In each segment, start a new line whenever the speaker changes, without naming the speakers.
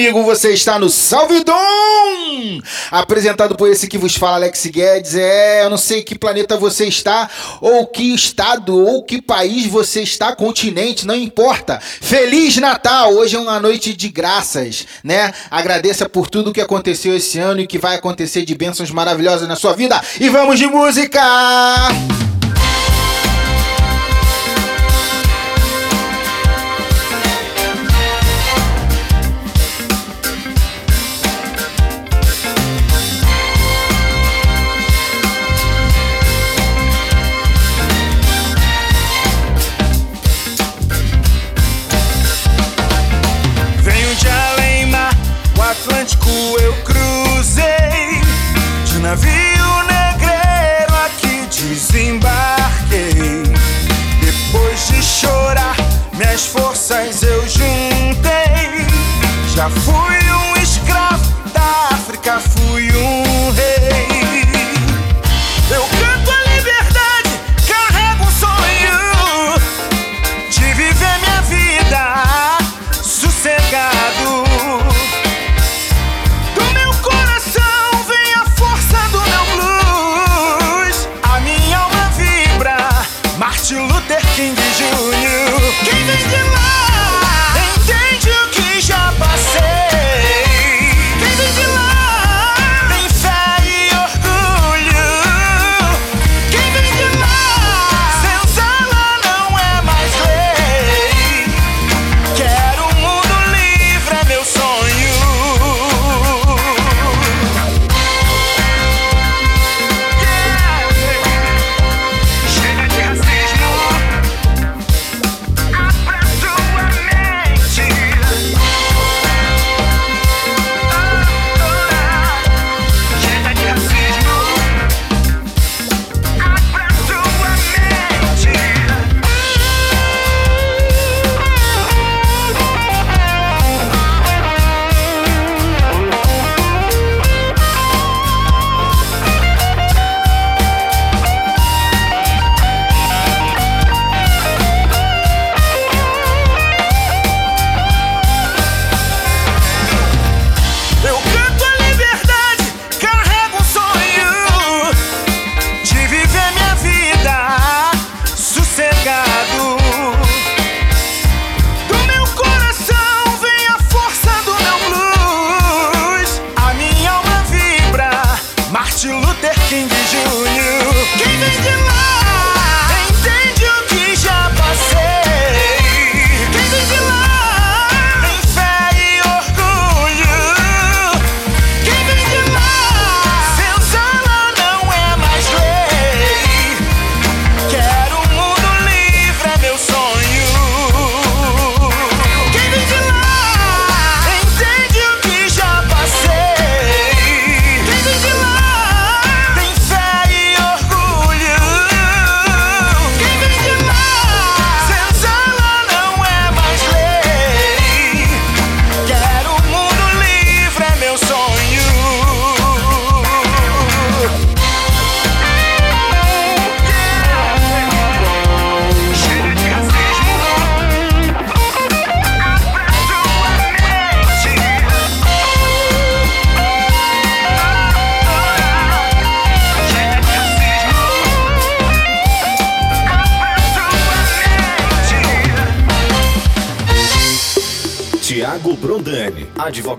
Amigo, você está no Salvidom! Apresentado por esse que vos fala, Alex Guedes. É, eu não sei que planeta você está, ou que estado, ou que país você está, continente, não importa. Feliz Natal! Hoje é uma noite de graças, né? Agradeça por tudo que aconteceu esse ano e que vai acontecer de bênçãos maravilhosas na sua vida. E vamos de música! Esgoto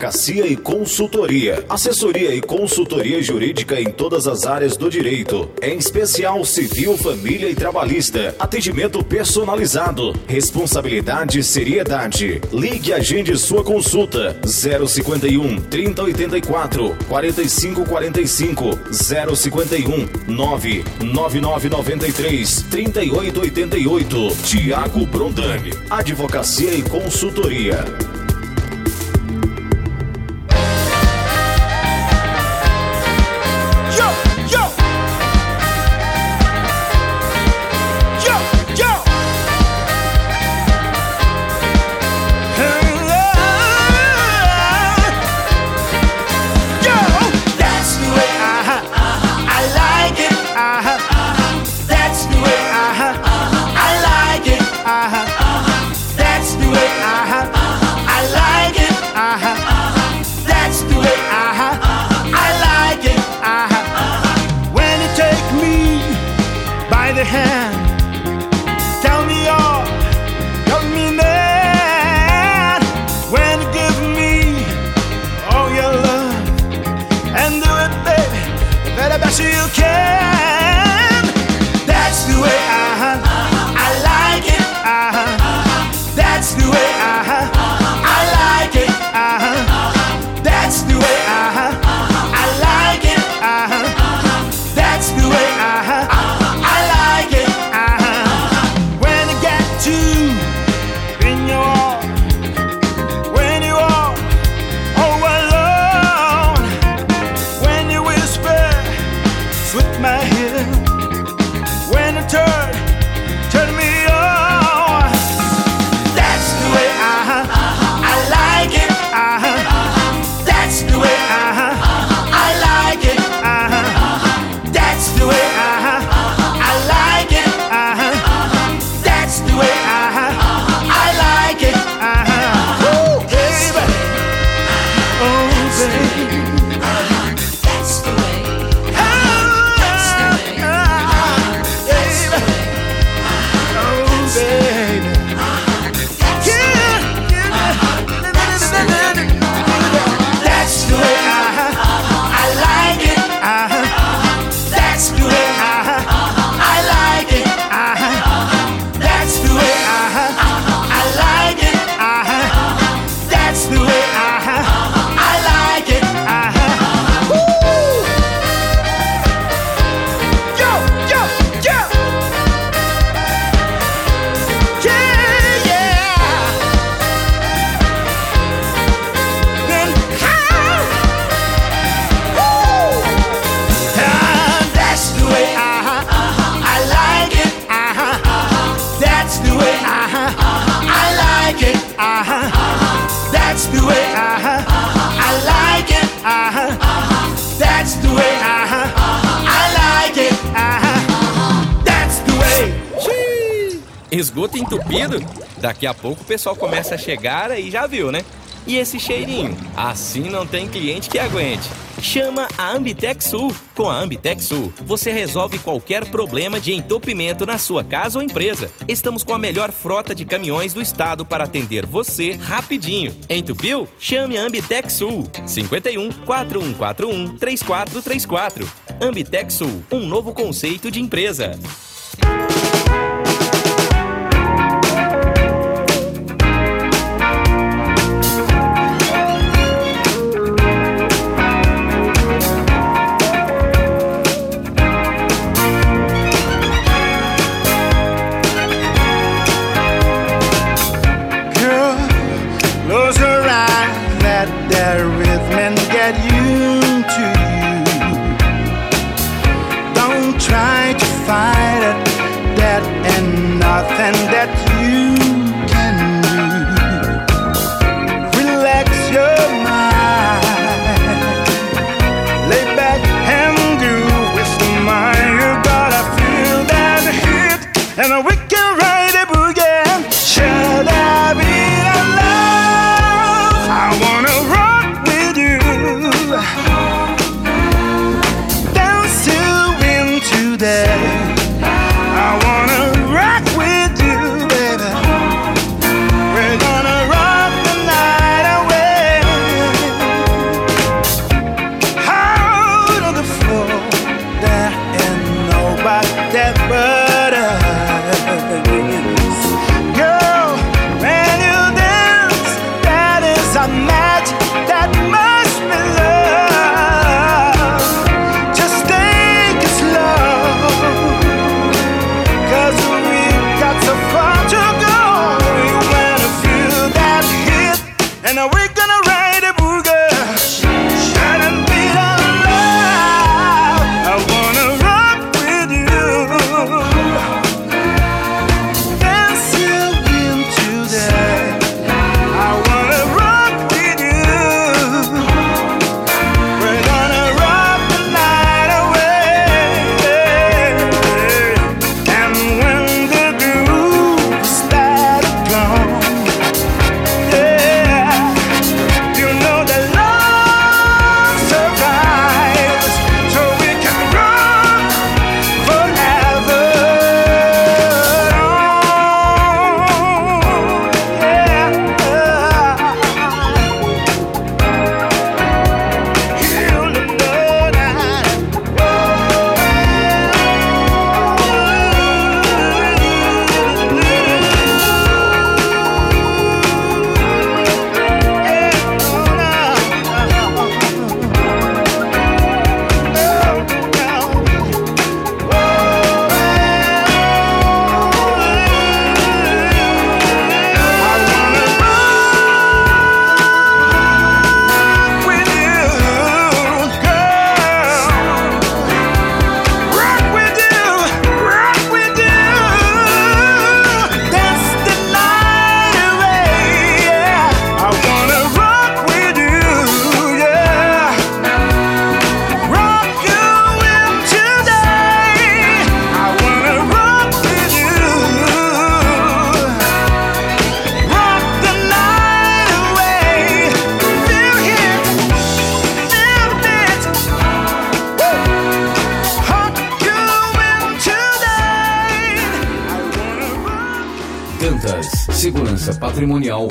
advocacia e consultoria, assessoria e consultoria jurídica em todas as áreas do direito, em especial civil, família e trabalhista. Atendimento personalizado, responsabilidade e seriedade. Ligue e agende sua consulta 051 3084 4545 051 99993 3888 Tiago Brondani, Advocacia e Consultoria. Daqui a pouco o pessoal começa a chegar e já viu, né? E esse cheirinho? Assim não tem cliente que aguente. Chama a Ambitec Sul. Com a Ambitec Sul, você resolve qualquer problema de entupimento na sua casa ou empresa. Estamos com a melhor frota de caminhões do estado para atender você rapidinho. Entupiu? Chame a Ambitec Sul. 51 4141 3434. Ambitec Sul, um novo conceito de empresa.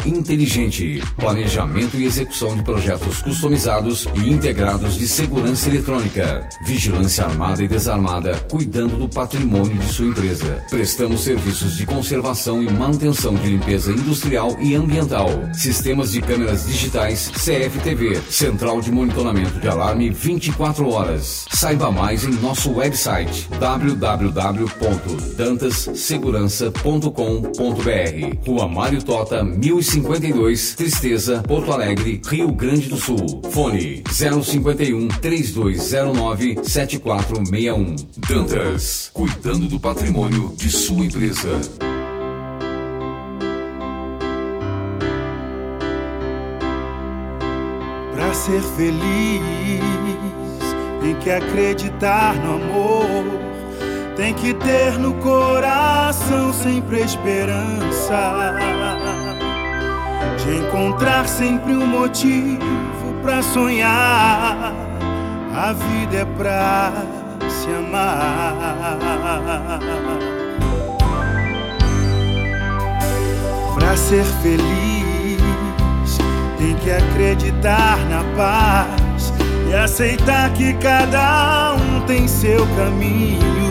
Inteligente, planejamento e execução de projetos customizados e integrados de segurança eletrônica, vigilância armada e desarmada, cuidando do patrimônio de sua empresa. Prestamos serviços de conservação e manutenção de limpeza industrial e ambiental, sistemas de câmeras digitais, CFTV, central de monitoramento de alarme 24 horas. Saiba mais em nosso website www.dantassegurança.com.br. Rua Mário Tota 1052, Tristeza, Porto Alegre, Rio Grande do Sul. Fone 051 3209 7461. Dantas, cuidando do patrimônio de sua empresa.
Pra ser feliz, tem que acreditar no amor
tem que ter no coração sempre esperança de encontrar sempre um motivo pra sonhar. A vida é pra se amar. Pra ser feliz, tem que acreditar na paz e aceitar que cada um tem seu caminho.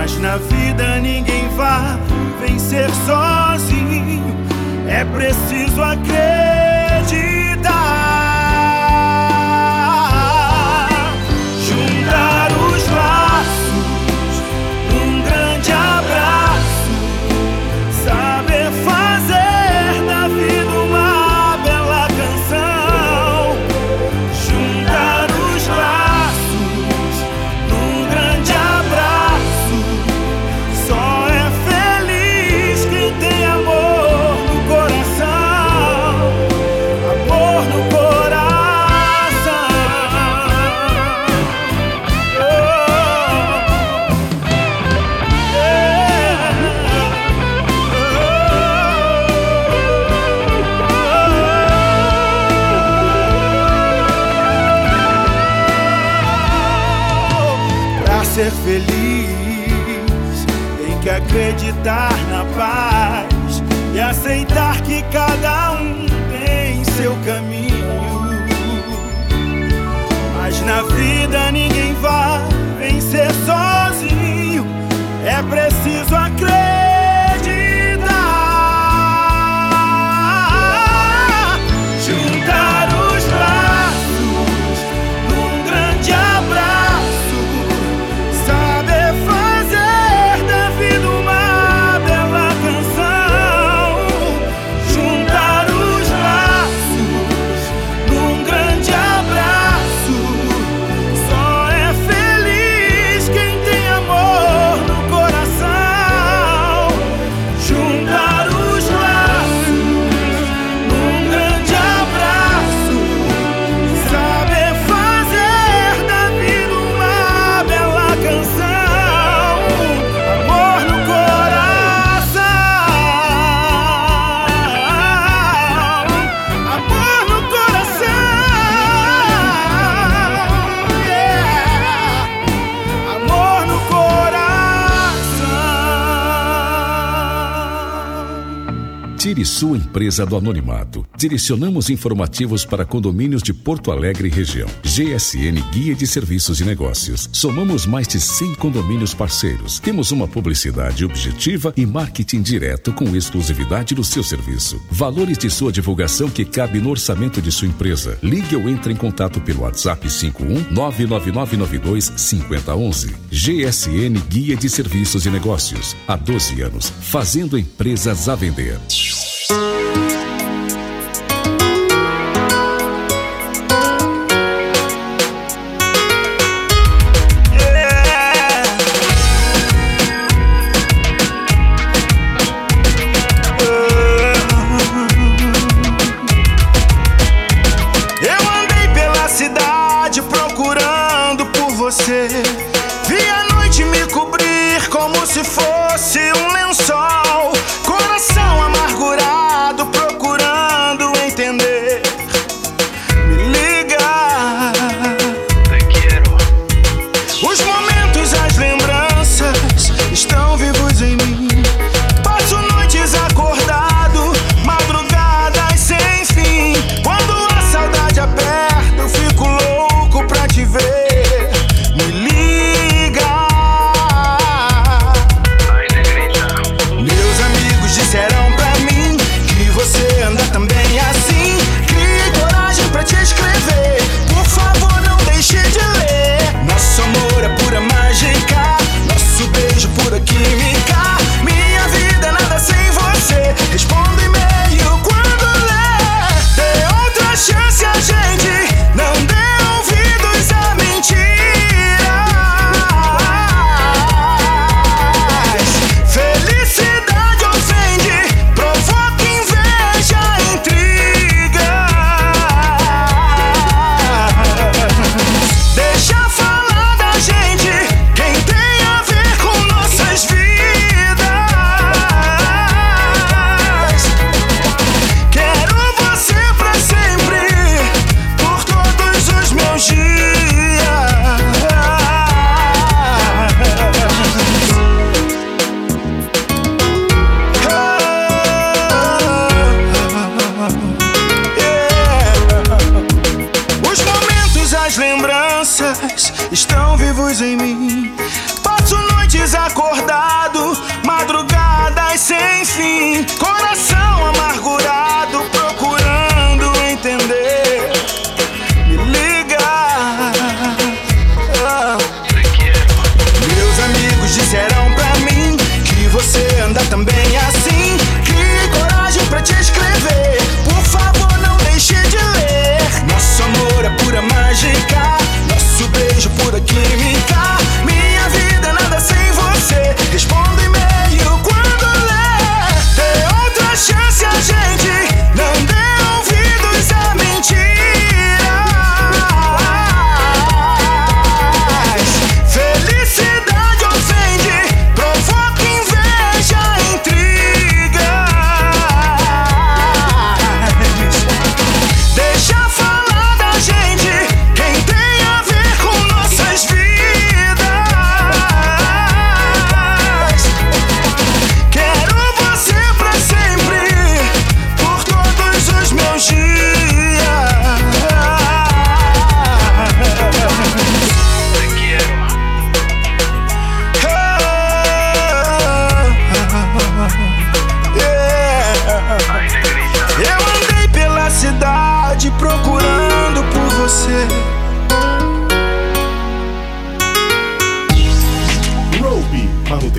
Mas na vida ninguém vai vencer sozinho. É preciso acreditar.
Empresa do anonimato. Direcionamos informativos para condomínios de Porto Alegre e região. GSN Guia de Serviços e Negócios. Somamos mais de 100 condomínios parceiros. Temos uma publicidade objetiva e marketing direto com exclusividade do seu serviço. Valores de sua divulgação que cabe no orçamento de sua empresa. Ligue ou entre em contato pelo WhatsApp 51 99992 5011. GSN Guia de Serviços e Negócios. Há 12 anos, fazendo empresas a vender.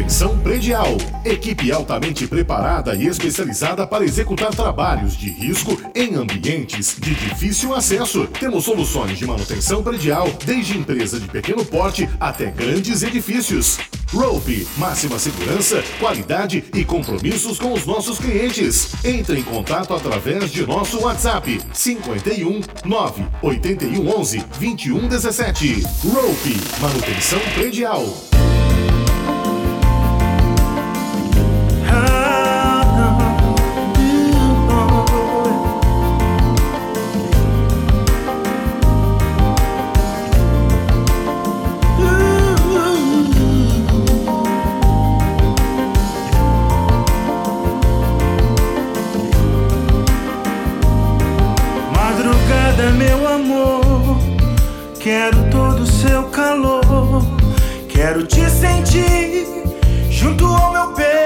Manutenção Predial. Equipe altamente preparada e especializada para executar trabalhos de risco em ambientes de difícil acesso. Temos soluções de manutenção predial, desde empresa de pequeno porte até grandes edifícios. Rope, máxima segurança, qualidade e compromissos com os nossos clientes. Entre em contato através de nosso WhatsApp 51 9 81 11 21 17. Rope, manutenção predial.
calor. Quero te sentir junto ao meu peito.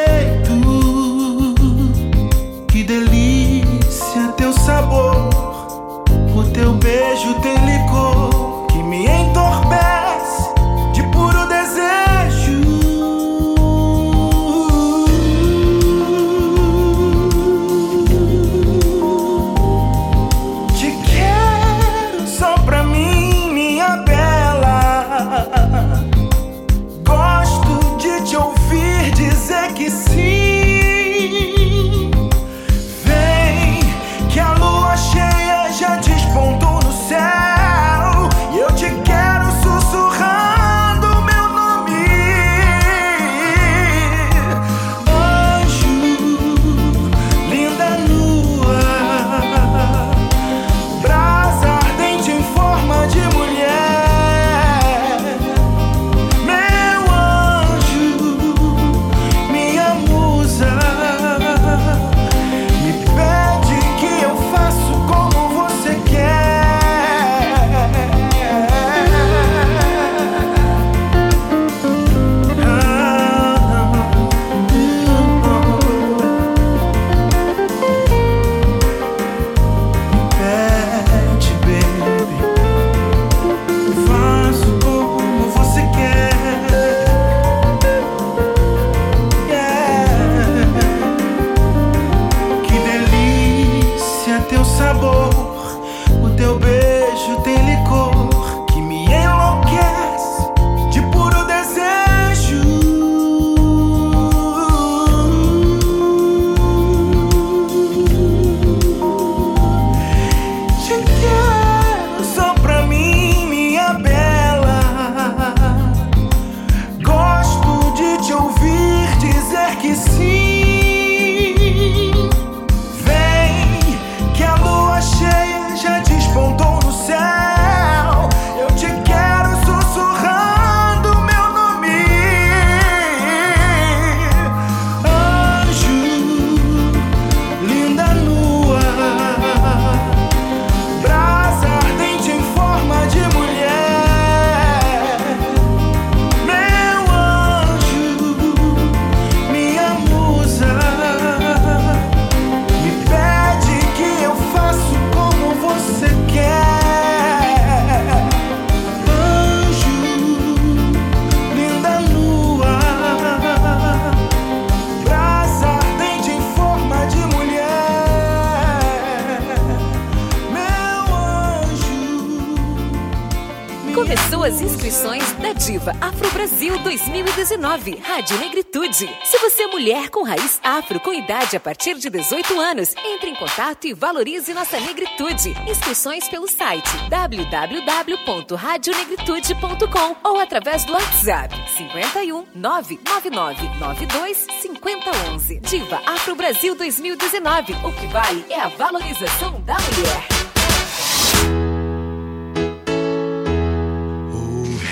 2019, Rádio Negritude. Se você é mulher com raiz afro com idade a partir de 18 anos, entre em contato e valorize nossa negritude. Inscrições pelo site www.radionegritude.com ou através do WhatsApp 51 999 92 5011. Diva Afro Brasil 2019. O que vale é a valorização da mulher.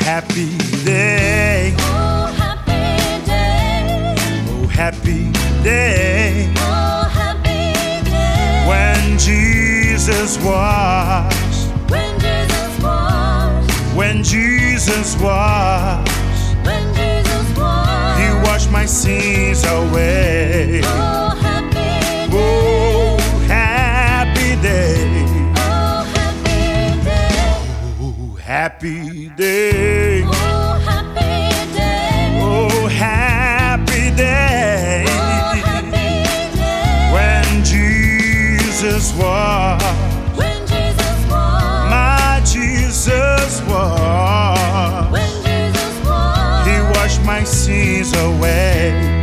happy day.
Happy day.
Oh, happy day. When Jesus washed.
When Jesus washed.
When Jesus washed.
When Jesus washed.
He washed my sins away.
Oh, happy day.
Oh, happy day.
Oh, happy day.
Oh, happy day. Jesus washed.
When Jesus washed.
My Jesus washed.
When Jesus washed.
He washed my sins away.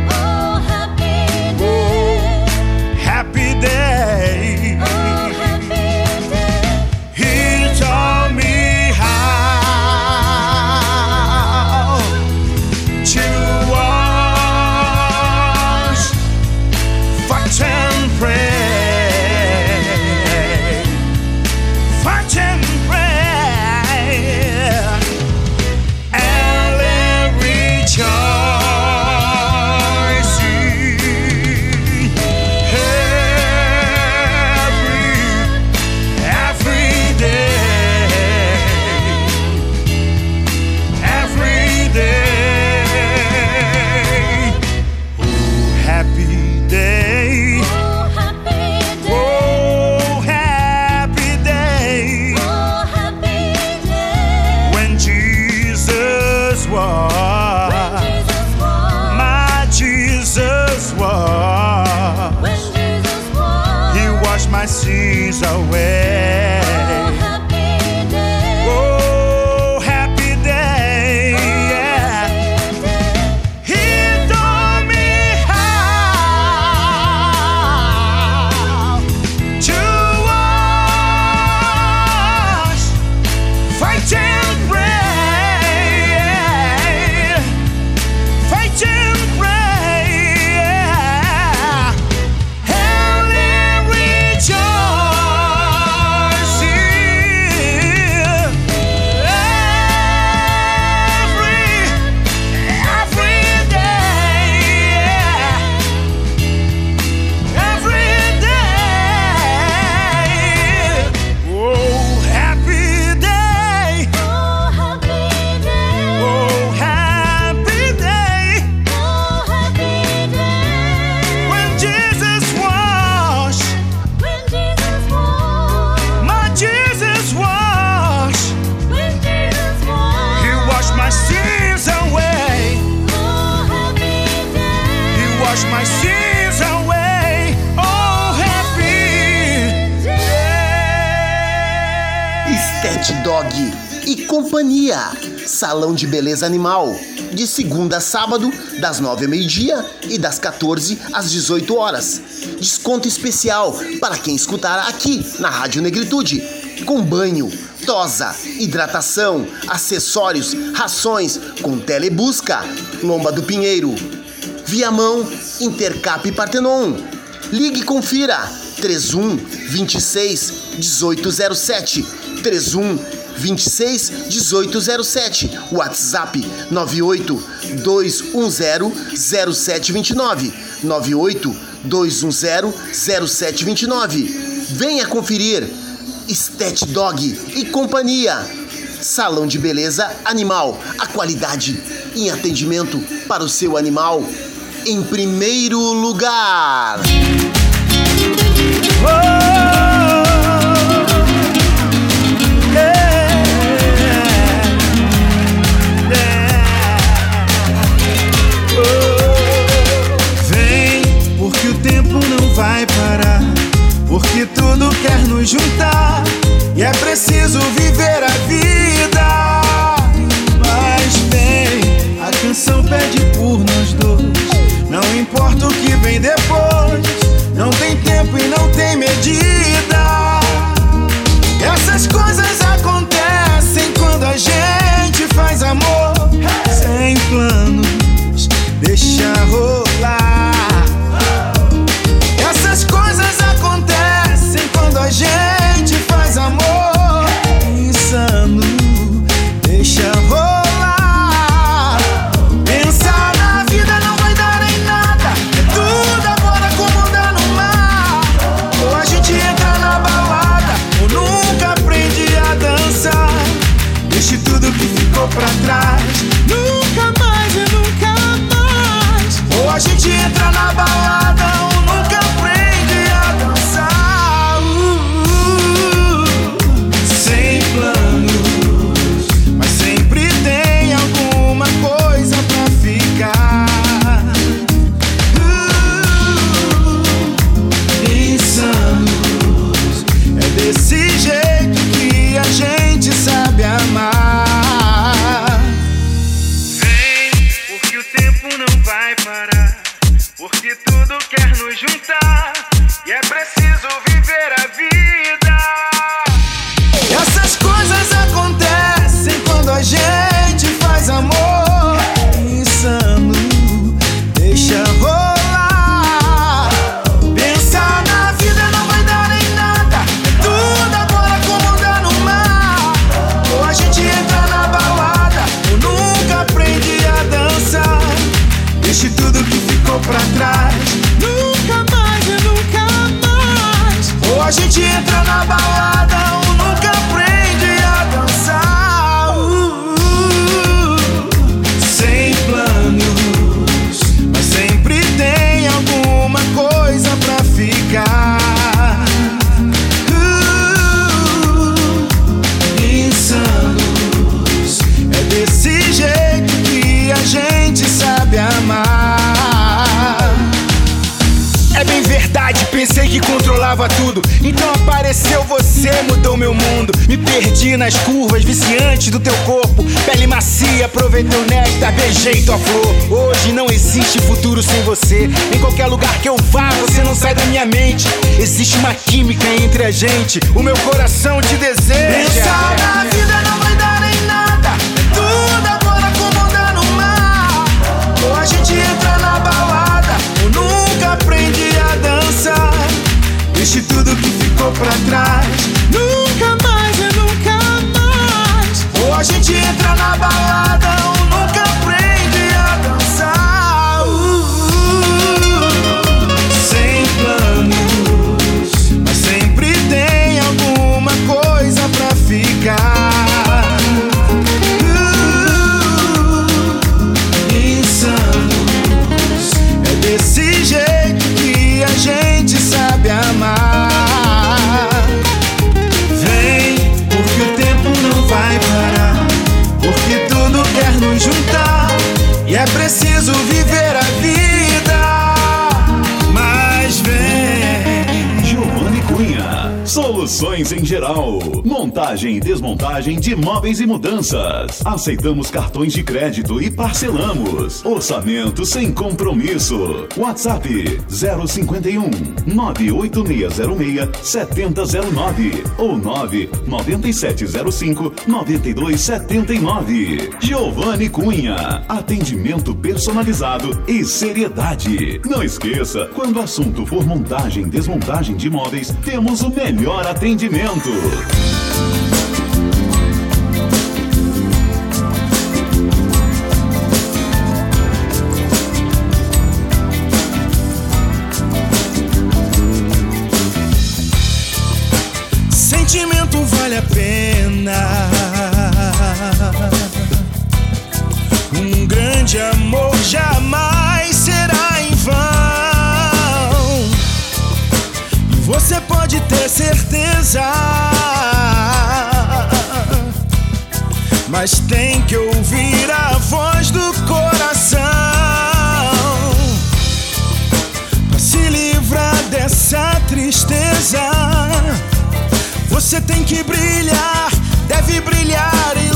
Salão de Beleza Animal, de segunda a sábado, das 9 ao meio-dia e das 14 às 18 horas. Desconto especial para quem escutar aqui na Rádio Negritude, com banho, tosa, hidratação, acessórios, rações, com telebusca, Lomba do Pinheiro, Viamão, Intercap Partenon. Ligue e confira 31 26 1807 31 26 1807 WhatsApp 98 210 0729 98 210 0729 Venha conferir Stet Dog e Companhia. Salão de Beleza Animal. A qualidade em atendimento para o seu animal em primeiro lugar.
Vem, vai parar, porque tudo quer nos juntar e é preciso viver a vida. Mas vem, a canção pede por nós dois, não importa o que vem depois. curvas viciantes do teu corpo. Pele macia, aproveitei o nectar, beijei tua flor. Hoje não existe futuro sem você. Em qualquer lugar que eu vá, você não sai da minha mente. Existe uma química entre a gente, o meu coração te deseja. Pensar na é vida não vai dar nem nada, tudo agora comandar no mar. Ou a gente entra na balada, ou nunca aprendi a dançar. Deixe tudo que ficou pra trás. a gente entra na balada
Móveis em geral. Montagem e desmontagem de móveis e mudanças. Aceitamos cartões de crédito e parcelamos. Orçamento sem compromisso. WhatsApp 051 98606 7009 ou 99705 9279. Giovanni Cunha. Atendimento personalizado e seriedade. Não esqueça, quando o assunto for montagem e desmontagem de móveis, temos o melhor atendimento
Nascimento. mas tem que ouvir a voz do coração para se livrar dessa tristeza. Você tem que brilhar, deve brilhar
e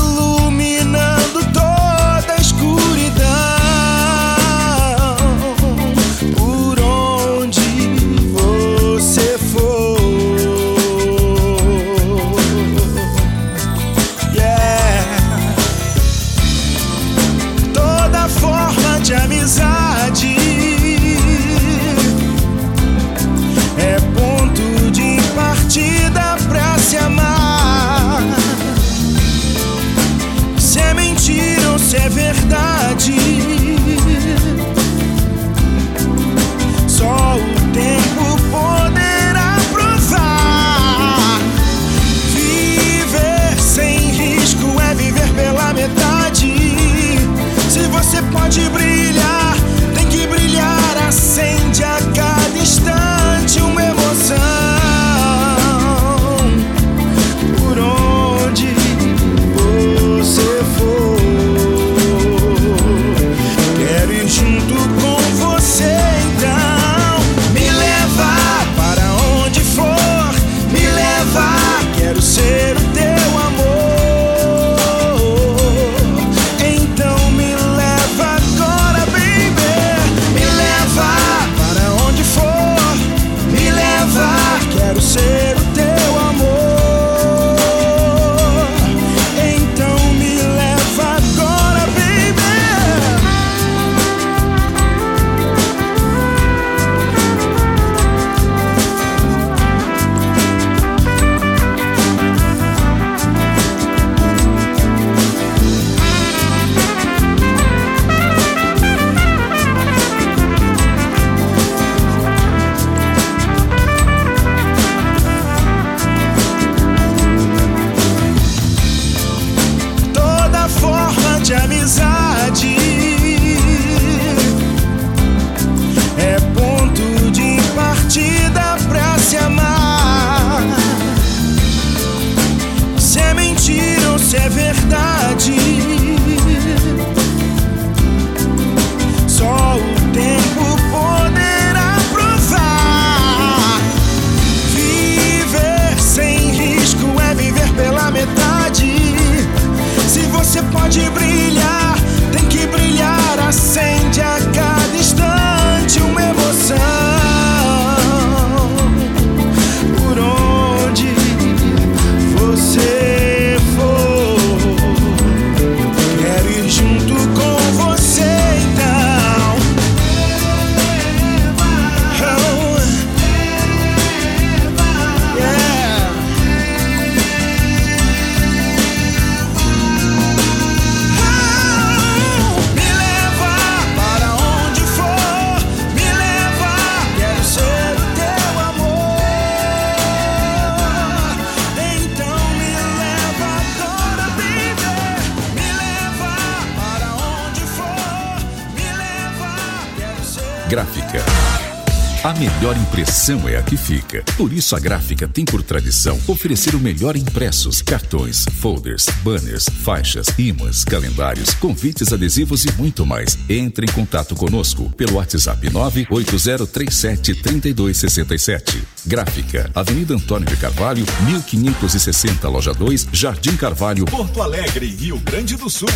impressão é a que fica. Por isso a Gráfica tem por tradição oferecer o melhor em impressos, cartões, folders, banners, faixas, imãs, calendários, convites adesivos e muito mais. Entre em contato conosco pelo WhatsApp 980373267. Gráfica, Avenida Antônio de Carvalho, 1560, Loja 2, Jardim Carvalho,
Porto Alegre, Rio Grande do Sul.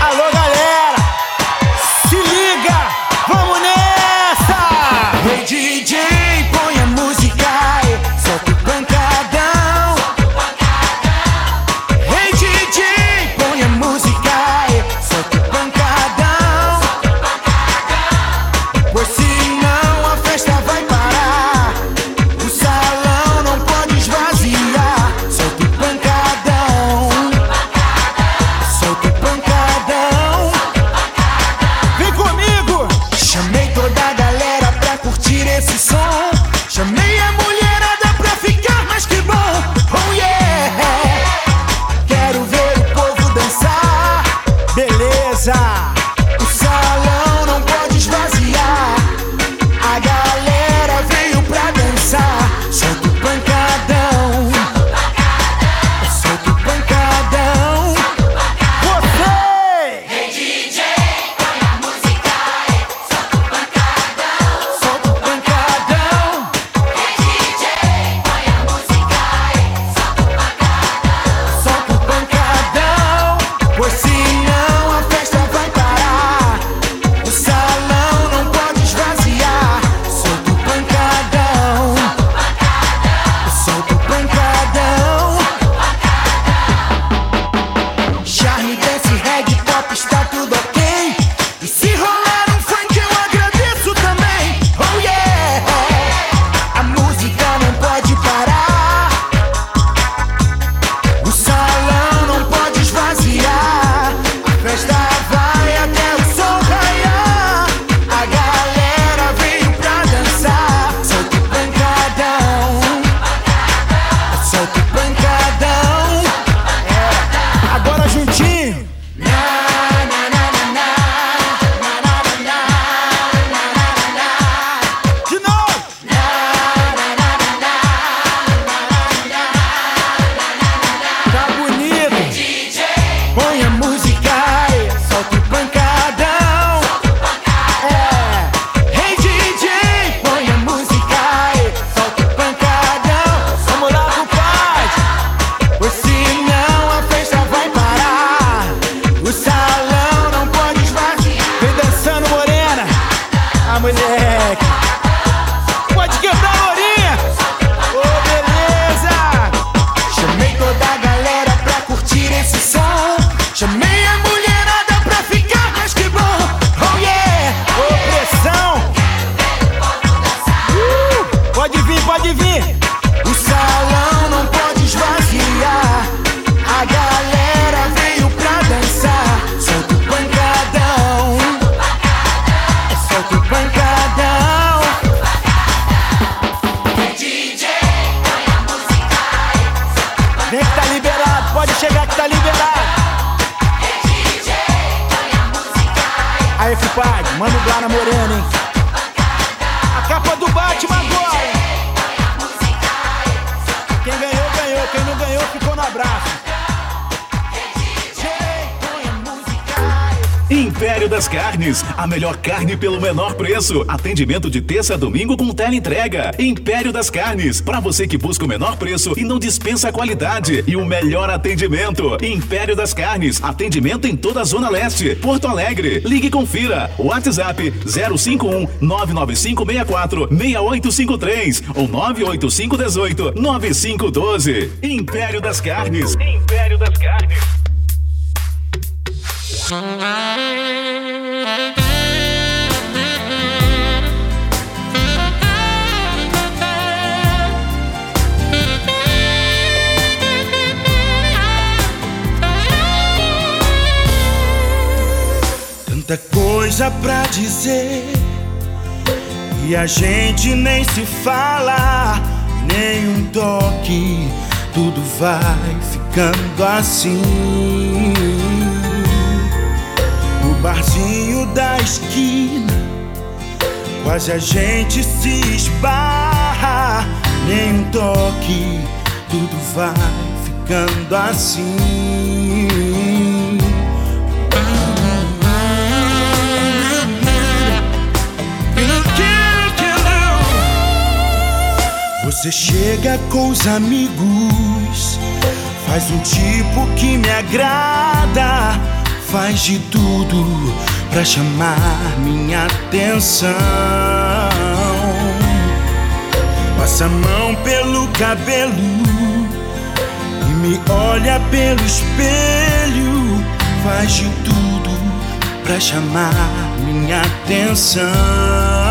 Alô, galera! Se liga! Vamos nessa!
Hey a
melhor carne pelo menor preço. Atendimento de terça a domingo com teleentrega. Império das Carnes, para você que busca o menor preço e não dispensa a qualidade e o melhor atendimento. Império das Carnes, atendimento em toda a Zona Leste, Porto Alegre. Ligue e confira. WhatsApp 051 99564 6853 ou 98518 9512. Império das Carnes. Império das Carnes.
Coisa pra dizer e a gente nem se fala, nem um toque, tudo vai ficando assim. O barzinho da esquina Quase a gente se esbarra, nem um toque, tudo vai ficando assim. Você chega com os amigos, faz um tipo que me agrada, faz de tudo pra chamar minha atenção. Passa a mão pelo cabelo e me olha pelo espelho, faz de tudo pra chamar minha atenção.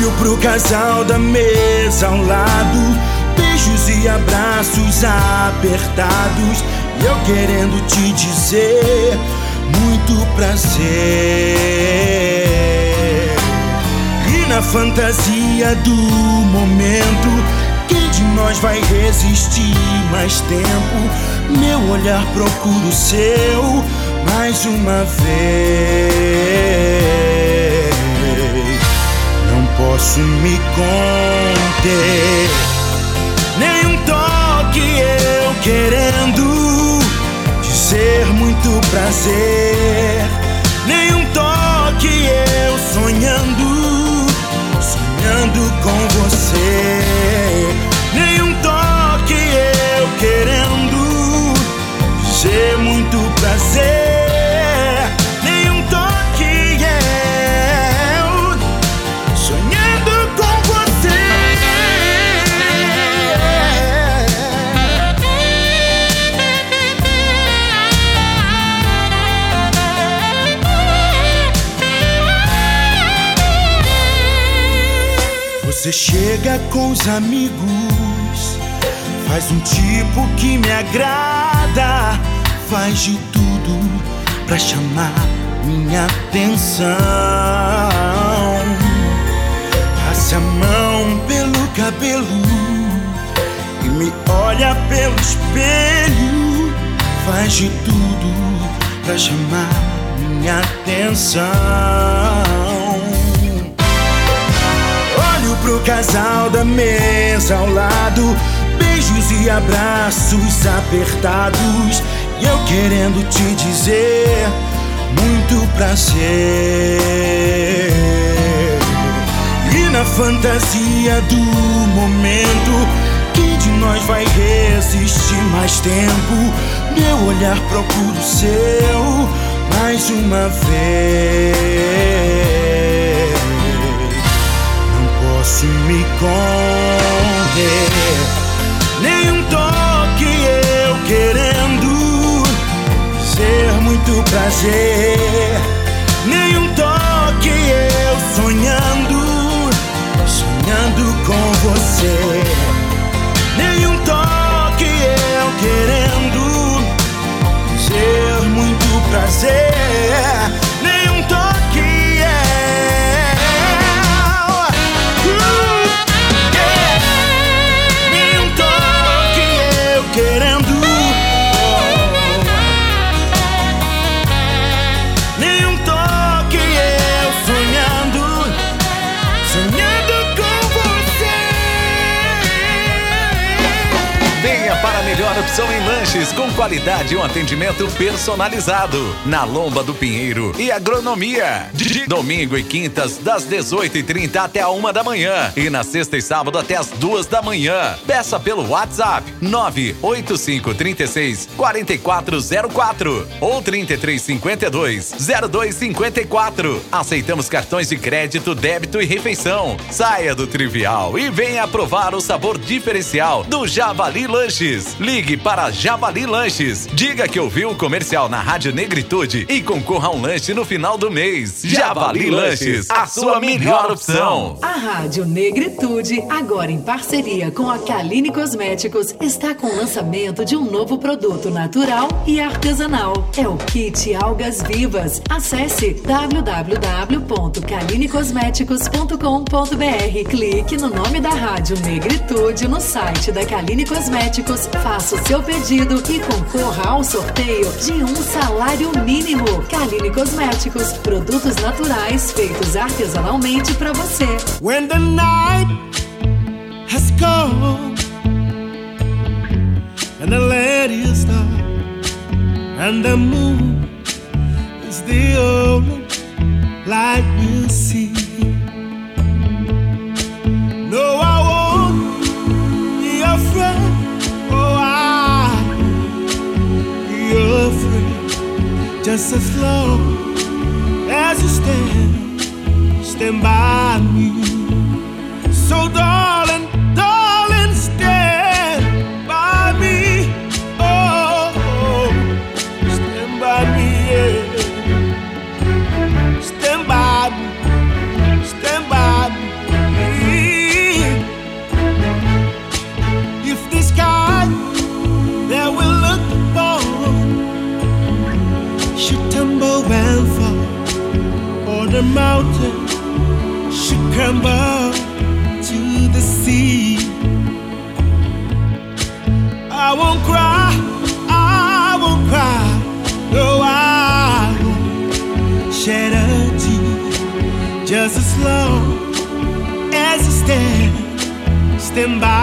Olho pro casal da mesa ao lado, beijos e abraços apertados. E eu querendo te dizer muito prazer. E na fantasia do momento, quem de nós vai resistir mais tempo? Meu olhar procura o seu mais uma vez. Posso me conter. Nem um toque eu querendo dizer muito prazer. Nem um toque eu sonhando, sonhando com você. Nem um toque eu querendo dizer muito prazer. Você chega com os amigos, faz um tipo que me agrada, faz de tudo pra chamar minha atenção. Passa a mão pelo cabelo e me olha pelo espelho, faz de tudo pra chamar minha atenção. Pro casal da mesa ao lado, beijos e abraços apertados. E eu querendo te dizer muito prazer. E na fantasia do momento, quem de nós vai resistir mais tempo? Meu olhar procura o seu mais uma vez. Posso me conter. Nem um toque eu querendo ser muito prazer. Nem um toque eu sonhando, sonhando com você. Nem um toque eu querendo ser muito prazer.
Em lanches, com qualidade e um atendimento personalizado. Na Lomba do Pinheiro e Agronomia. De domingo e quintas, das 18h30 até a uma da manhã. E na sexta e sábado até as duas da manhã. Peça pelo WhatsApp 98536 4404 ou 3352 0254. Aceitamos cartões de crédito, débito e refeição. Saia do trivial e venha provar o sabor diferencial do Javali Lanches. Ligue para Javali Lanches. Diga que ouviu o comercial na Rádio Negritude e concorra a um lanche no final do mês. Javali Lanches, a sua melhor opção.
A Rádio Negritude, agora em parceria com a Kaline Cosméticos, está com o lançamento de um novo produto natural e artesanal. É o Kit Algas Vivas. Acesse www.calinecosméticos.com.br. Clique no nome da Rádio Negritude no site da Kaline Cosméticos. Faça o seu pedido e concorra ao sorteio de um salário mínimo. Kaline Cosméticos, produtos naturais feitos artesanalmente para você.
When the night has come and the land is dark and the moon is the only light we'll see. Just as long as you stand, stand by me. So, darling, crumble to the sea. I won't cry, I won't cry, no, I won't shed a tear. Just as long as you stand, stand by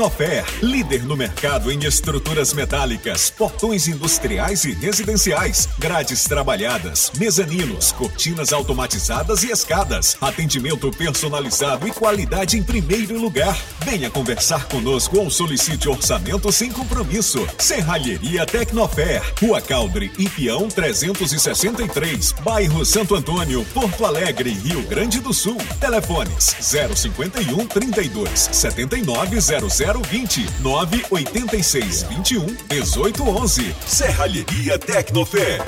Tecnofer, líder no mercado em estruturas metálicas, portões industriais e residenciais, grades trabalhadas, mezaninos, cortinas automatizadas e escadas. Atendimento personalizado e qualidade em primeiro lugar. Venha conversar conosco ou solicite orçamento sem compromisso. Serralheria Tecnofer, Rua Caldre, Ipião 363, bairro Santo Antônio, Porto Alegre, Rio Grande do Sul. Telefones 051 32 79 0020 986 21 1811. Serralheria Tecnofer.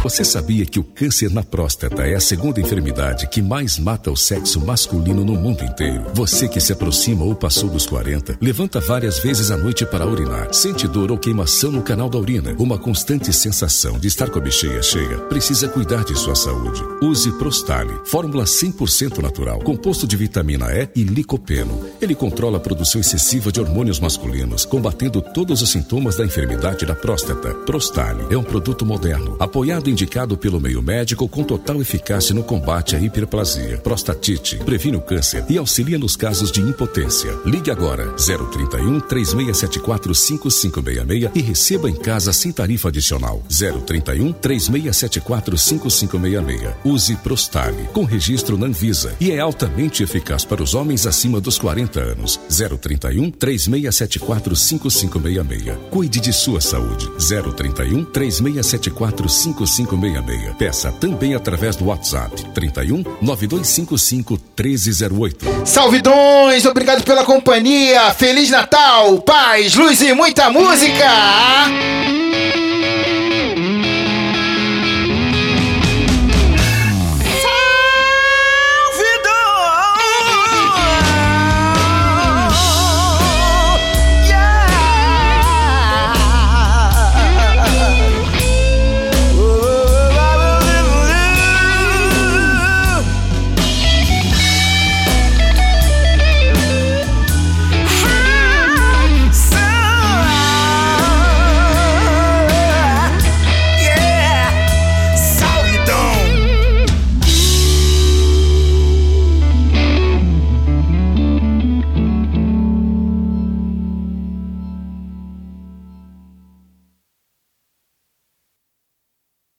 Você sabia que o câncer na próstata é a segunda enfermidade que mais mata o sexo masculino no mundo inteiro? Você que se aproxima ou passou dos 40, levanta várias vezes à noite para urinar, sente dor ou queimação no canal da urina, uma constante sensação de estar com a bexiga cheia, precisa cuidar de sua saúde. Use Prostale, fórmula 100% natural, composto de vitamina E e licopeno. Ele controla a produção excessiva de hormônios masculinos, combatendo todos os sintomas da enfermidade da próstata. Prostale é um produto moderno, apoiado e indicado pelo meio médico com total eficácia no combate à hiperplasia, prostatite, previne o câncer e auxilia nos casos de impotência. Ligue agora 031 3674 5566 e receba em casa sem tarifa adicional. 031 3674 5566. Use Prostale com registro na Anvisa e é altamente eficaz para os homens acima dos 40 anos. 031 3674 5566. Cuide de sua saúde. 031 3674 5566. Peça também através do WhatsApp 31 9255 1308.
Salvidões, obrigado pela companhia. Feliz Natal, paz, luz e muita música.